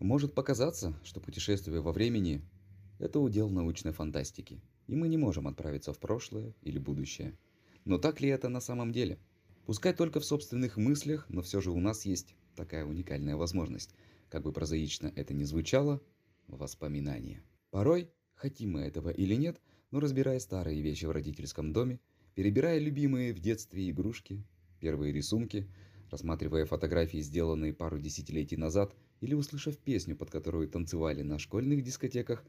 Может показаться, что путешествие во времени – это удел научной фантастики, и мы не можем отправиться в прошлое или будущее. Но так ли это на самом деле? Пускай только в собственных мыслях, но все же у нас есть такая уникальная возможность, как бы прозаично это ни звучало, воспоминания. Порой, хотим мы этого или нет, но разбирая старые вещи в родительском доме, перебирая любимые в детстве игрушки, первые рисунки, рассматривая фотографии, сделанные пару десятилетий назад, или услышав песню, под которую танцевали на школьных дискотеках,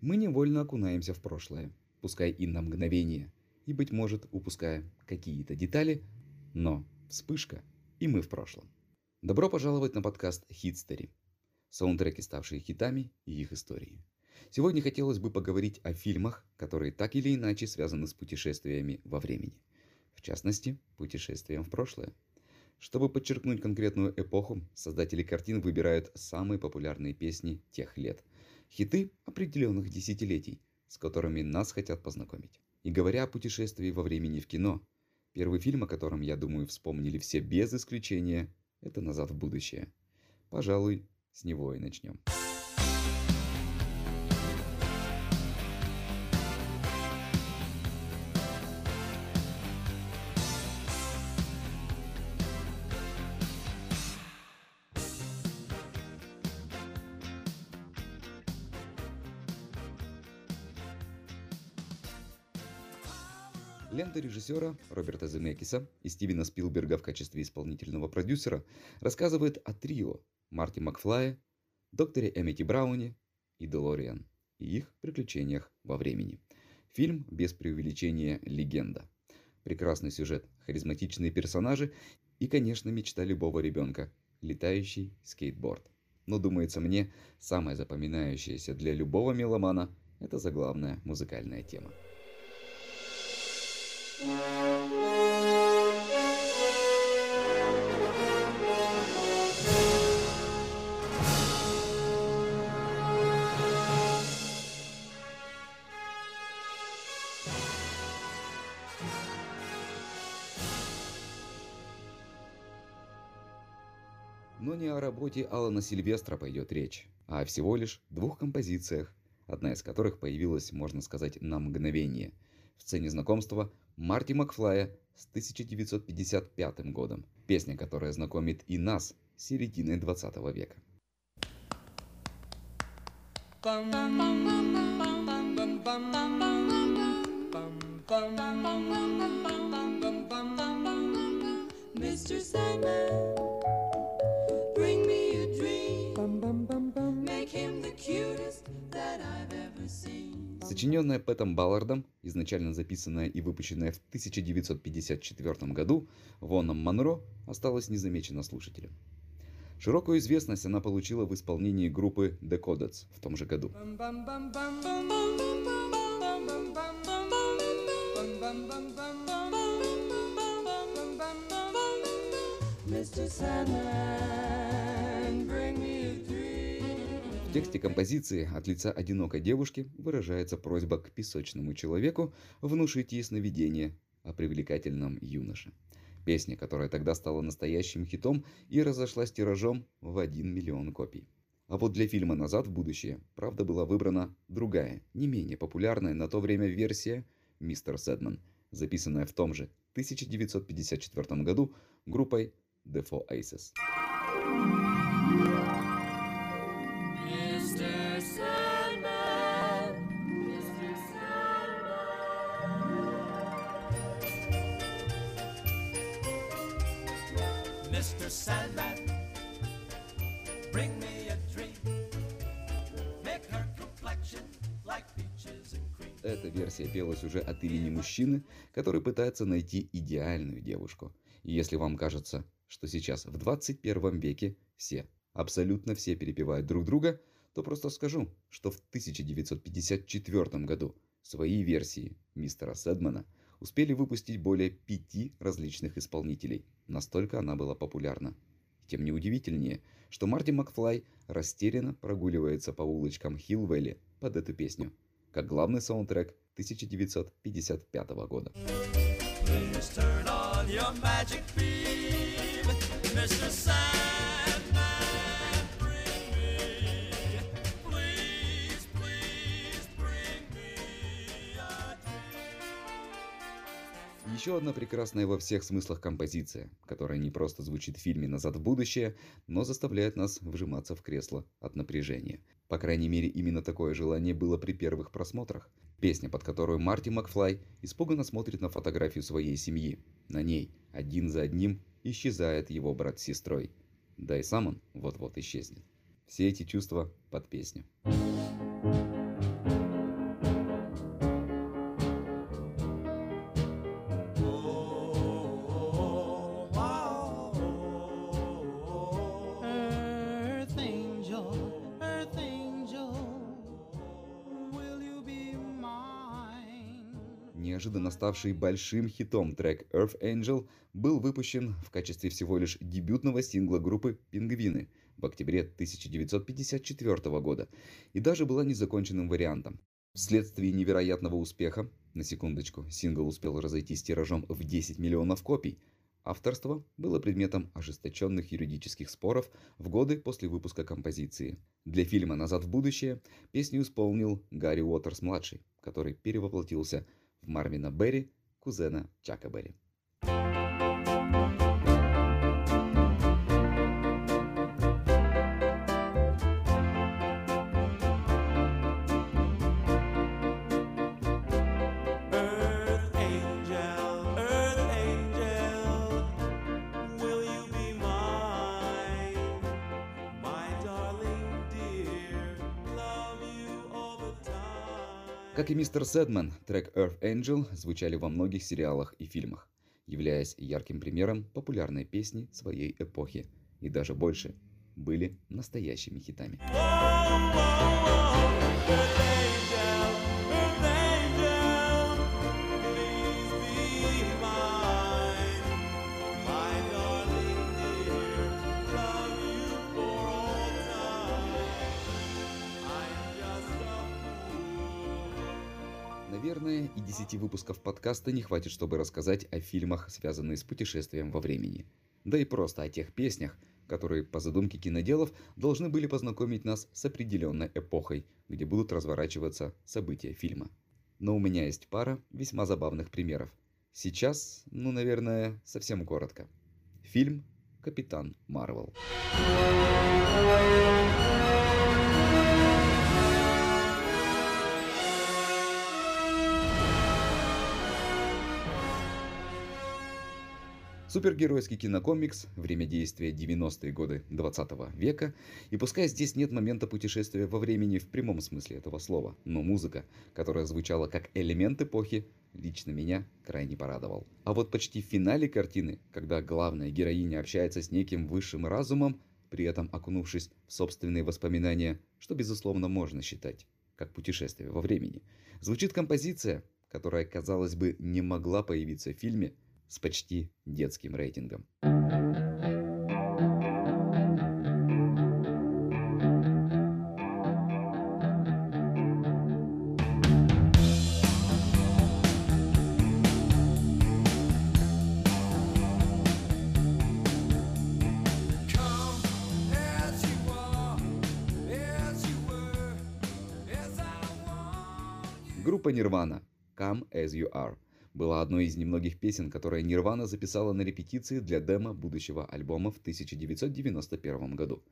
мы невольно окунаемся в прошлое, пускай и на мгновение, и, быть может, упуская какие-то детали, но вспышка, и мы в прошлом. Добро пожаловать на подкаст «Хитстери». Саундтреки, ставшие хитами и их истории. Сегодня хотелось бы поговорить о фильмах, которые так или иначе связаны с путешествиями во времени. В частности, путешествием в прошлое. Чтобы подчеркнуть конкретную эпоху, создатели картин выбирают самые популярные песни тех лет. Хиты определенных десятилетий, с которыми нас хотят познакомить. И говоря о путешествии во времени в кино, первый фильм, о котором, я думаю, вспомнили все без исключения, это «Назад в будущее». Пожалуй, с него и начнем. Лента режиссера Роберта Земекиса и Стивена Спилберга в качестве исполнительного продюсера рассказывает о трио Марти Макфлая, докторе Эмити Брауне и Делориан и их приключениях во времени. Фильм без преувеличения легенда. Прекрасный сюжет, харизматичные персонажи и, конечно, мечта любого ребенка – летающий скейтборд. Но, думается мне, самое запоминающееся для любого меломана – это заглавная музыкальная тема. Но не о работе Алана Сильвестра пойдет речь, а всего лишь двух композициях, одна из которых появилась, можно сказать, на мгновение – в сцене знакомства Марти Макфлая с 1955 годом, песня, которая знакомит и нас с середины 20 века. Mr. Sandman, Сочиненная Пэтом Баллардом, изначально записанная и выпущенная в 1954 году Воном Монро, осталась незамечена слушателем. Широкую известность она получила в исполнении группы The Codets в том же году. Mr. Sandman, тексте композиции от лица одинокой девушки выражается просьба к песочному человеку внушить ей сновидение о привлекательном юноше. Песня, которая тогда стала настоящим хитом и разошлась тиражом в 1 миллион копий. А вот для фильма «Назад в будущее» правда была выбрана другая, не менее популярная на то время версия «Мистер Сэдман», записанная в том же 1954 году группой The Four Aces. Эта версия пелась уже от имени мужчины, который пытается найти идеальную девушку. И если вам кажется, что сейчас в 21 веке все, абсолютно все перепевают друг друга, то просто скажу, что в 1954 году свои версии мистера Седмана успели выпустить более пяти различных исполнителей. Настолько она была популярна. Тем неудивительнее, что Марти Макфлай растерянно прогуливается по улочкам Хилвелли под эту песню, как главный саундтрек 1955 года. Еще одна прекрасная во всех смыслах композиция, которая не просто звучит в фильме «Назад в будущее», но заставляет нас вжиматься в кресло от напряжения. По крайней мере, именно такое желание было при первых просмотрах. Песня, под которую Марти Макфлай испуганно смотрит на фотографию своей семьи. На ней, один за одним, исчезает его брат с сестрой. Да и сам он вот-вот исчезнет. Все эти чувства под песню. Earth Неожиданно ставший большим хитом трек Earth Angel был выпущен в качестве всего лишь дебютного сингла группы «Пингвины» в октябре 1954 года и даже была незаконченным вариантом. Вследствие невероятного успеха, на секундочку, сингл успел разойтись тиражом в 10 миллионов копий, авторство было предметом ожесточенных юридических споров в годы после выпуска композиции. Для фильма «Назад в будущее» песню исполнил Гарри Уотерс-младший, который перевоплотился Мармина Бери, кузена Чака Бери. Как и мистер Сэдман, трек Earth Angel звучали во многих сериалах и фильмах, являясь ярким примером популярной песни своей эпохи и даже больше были настоящими хитами. Earth angel, earth Наверное, и 10 выпусков подкаста не хватит, чтобы рассказать о фильмах, связанных с путешествием во времени. Да и просто о тех песнях, которые, по задумке киноделов, должны были познакомить нас с определенной эпохой, где будут разворачиваться события фильма. Но у меня есть пара весьма забавных примеров. Сейчас, ну, наверное, совсем коротко. Фильм «Капитан Марвел». Супергеройский кинокомикс, время действия 90-е годы 20 века, и пускай здесь нет момента путешествия во времени в прямом смысле этого слова, но музыка, которая звучала как элемент эпохи, лично меня крайне порадовал. А вот почти в финале картины, когда главная героиня общается с неким высшим разумом, при этом окунувшись в собственные воспоминания, что безусловно можно считать как путешествие во времени, звучит композиция, которая, казалось бы, не могла появиться в фильме, с почти детским рейтингом. Группа Nirvana «Come As You Are» была одной из немногих песен, которые Nirvana записала на репетиции для демо будущего альбома в 1991 году.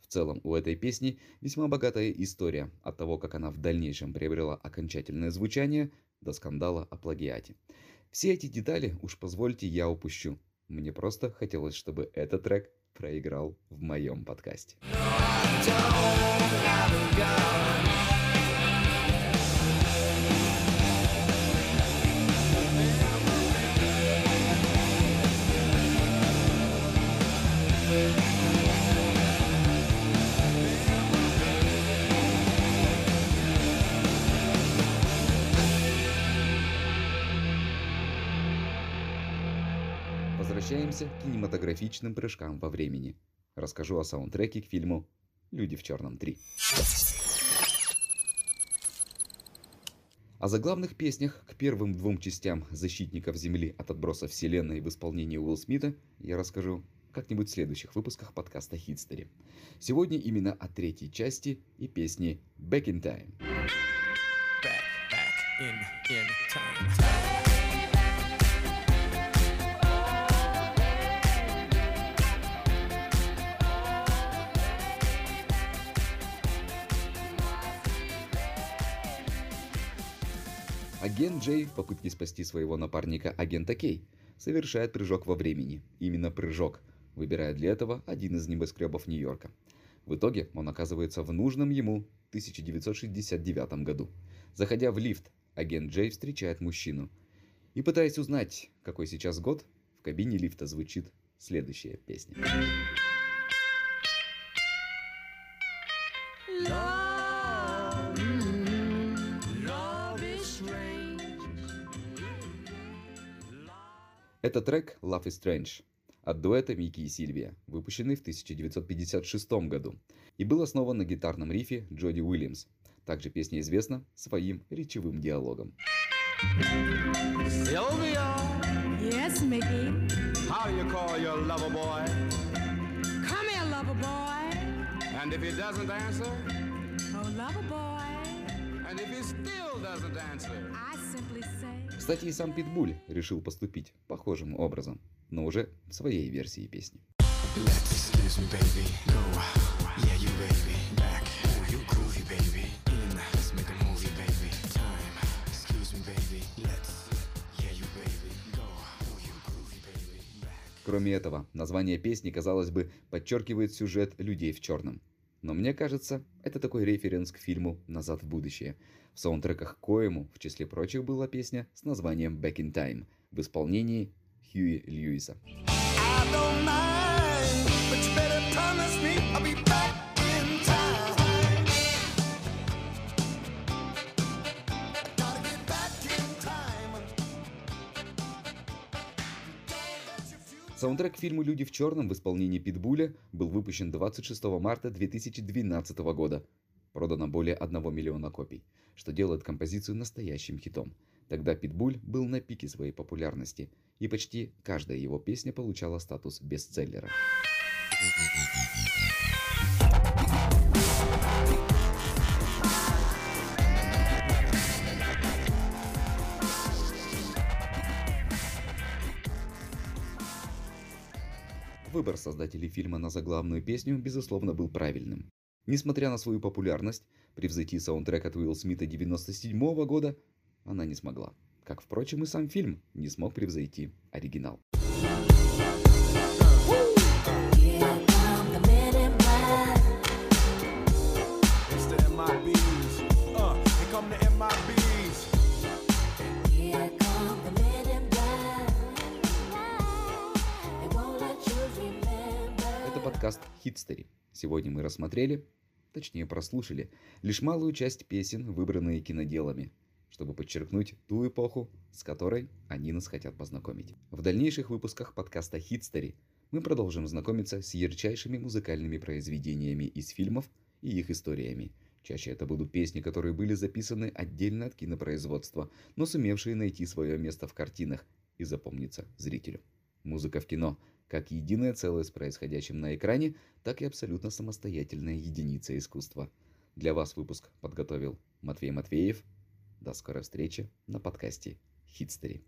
В целом, у этой песни весьма богатая история от того, как она в дальнейшем приобрела окончательное звучание, до скандала о плагиате. Все эти детали, уж позвольте, я упущу. Мне просто хотелось, чтобы этот трек проиграл в моем подкасте. Возвращаемся к кинематографичным прыжкам во времени. Расскажу о саундтреке к фильму «Люди в черном 3». О заглавных песнях к первым двум частям «Защитников Земли» от отбросов вселенной в исполнении Уилл Смита я расскажу как-нибудь в следующих выпусках подкаста Хитстери. Сегодня именно о третьей части и песне «Back in Time». Back, back in, in time. Агент Джей в попытке спасти своего напарника агента Кей совершает прыжок во времени. Именно прыжок, выбирая для этого один из небоскребов Нью-Йорка. В итоге он оказывается в нужном ему 1969 году. Заходя в лифт, агент Джей встречает мужчину. И пытаясь узнать, какой сейчас год, в кабине лифта звучит следующая песня. Это трек Love is Strange от дуэта Мики и Сильвия, выпущенный в 1956 году, и был основан на гитарном рифе Джоди Уильямс. Также песня известна своим речевым диалогом. Sylvia, Yes, Mickey. how do you call your lover boy? Come here, lover boy. And if he doesn't answer, Oh, lover boy. and if he still doesn't answer, I simply say. Кстати, и сам Питбуль решил поступить похожим образом, но уже в своей версии песни. Кроме этого, название песни, казалось бы, подчеркивает сюжет «Людей в черном». Но мне кажется, это такой референс к фильму «Назад в будущее», в саундтреках к коему, в числе прочих, была песня с названием «Back in Time» в исполнении Хьюи Льюиса. I don't mind, but you Саундтрек к фильму «Люди в черном» в исполнении Питбуля был выпущен 26 марта 2012 года. Продано более 1 миллиона копий, что делает композицию настоящим хитом. Тогда Питбуль был на пике своей популярности, и почти каждая его песня получала статус бестселлера. Выбор создателей фильма на заглавную песню, безусловно, был правильным. Несмотря на свою популярность, превзойти саундтрек от Уилл Смита 97 года она не смогла. Как, впрочем, и сам фильм не смог превзойти оригинал. Подкаст Хитстери. Сегодня мы рассмотрели, точнее прослушали, лишь малую часть песен, выбранные киноделами, чтобы подчеркнуть ту эпоху, с которой они нас хотят познакомить. В дальнейших выпусках подкаста Хитстери мы продолжим знакомиться с ярчайшими музыкальными произведениями из фильмов и их историями. Чаще это будут песни, которые были записаны отдельно от кинопроизводства, но сумевшие найти свое место в картинах и запомниться зрителю. Музыка в кино как единое целое с происходящим на экране, так и абсолютно самостоятельная единица искусства. Для вас выпуск подготовил Матвей Матвеев. До скорой встречи на подкасте Хитстери.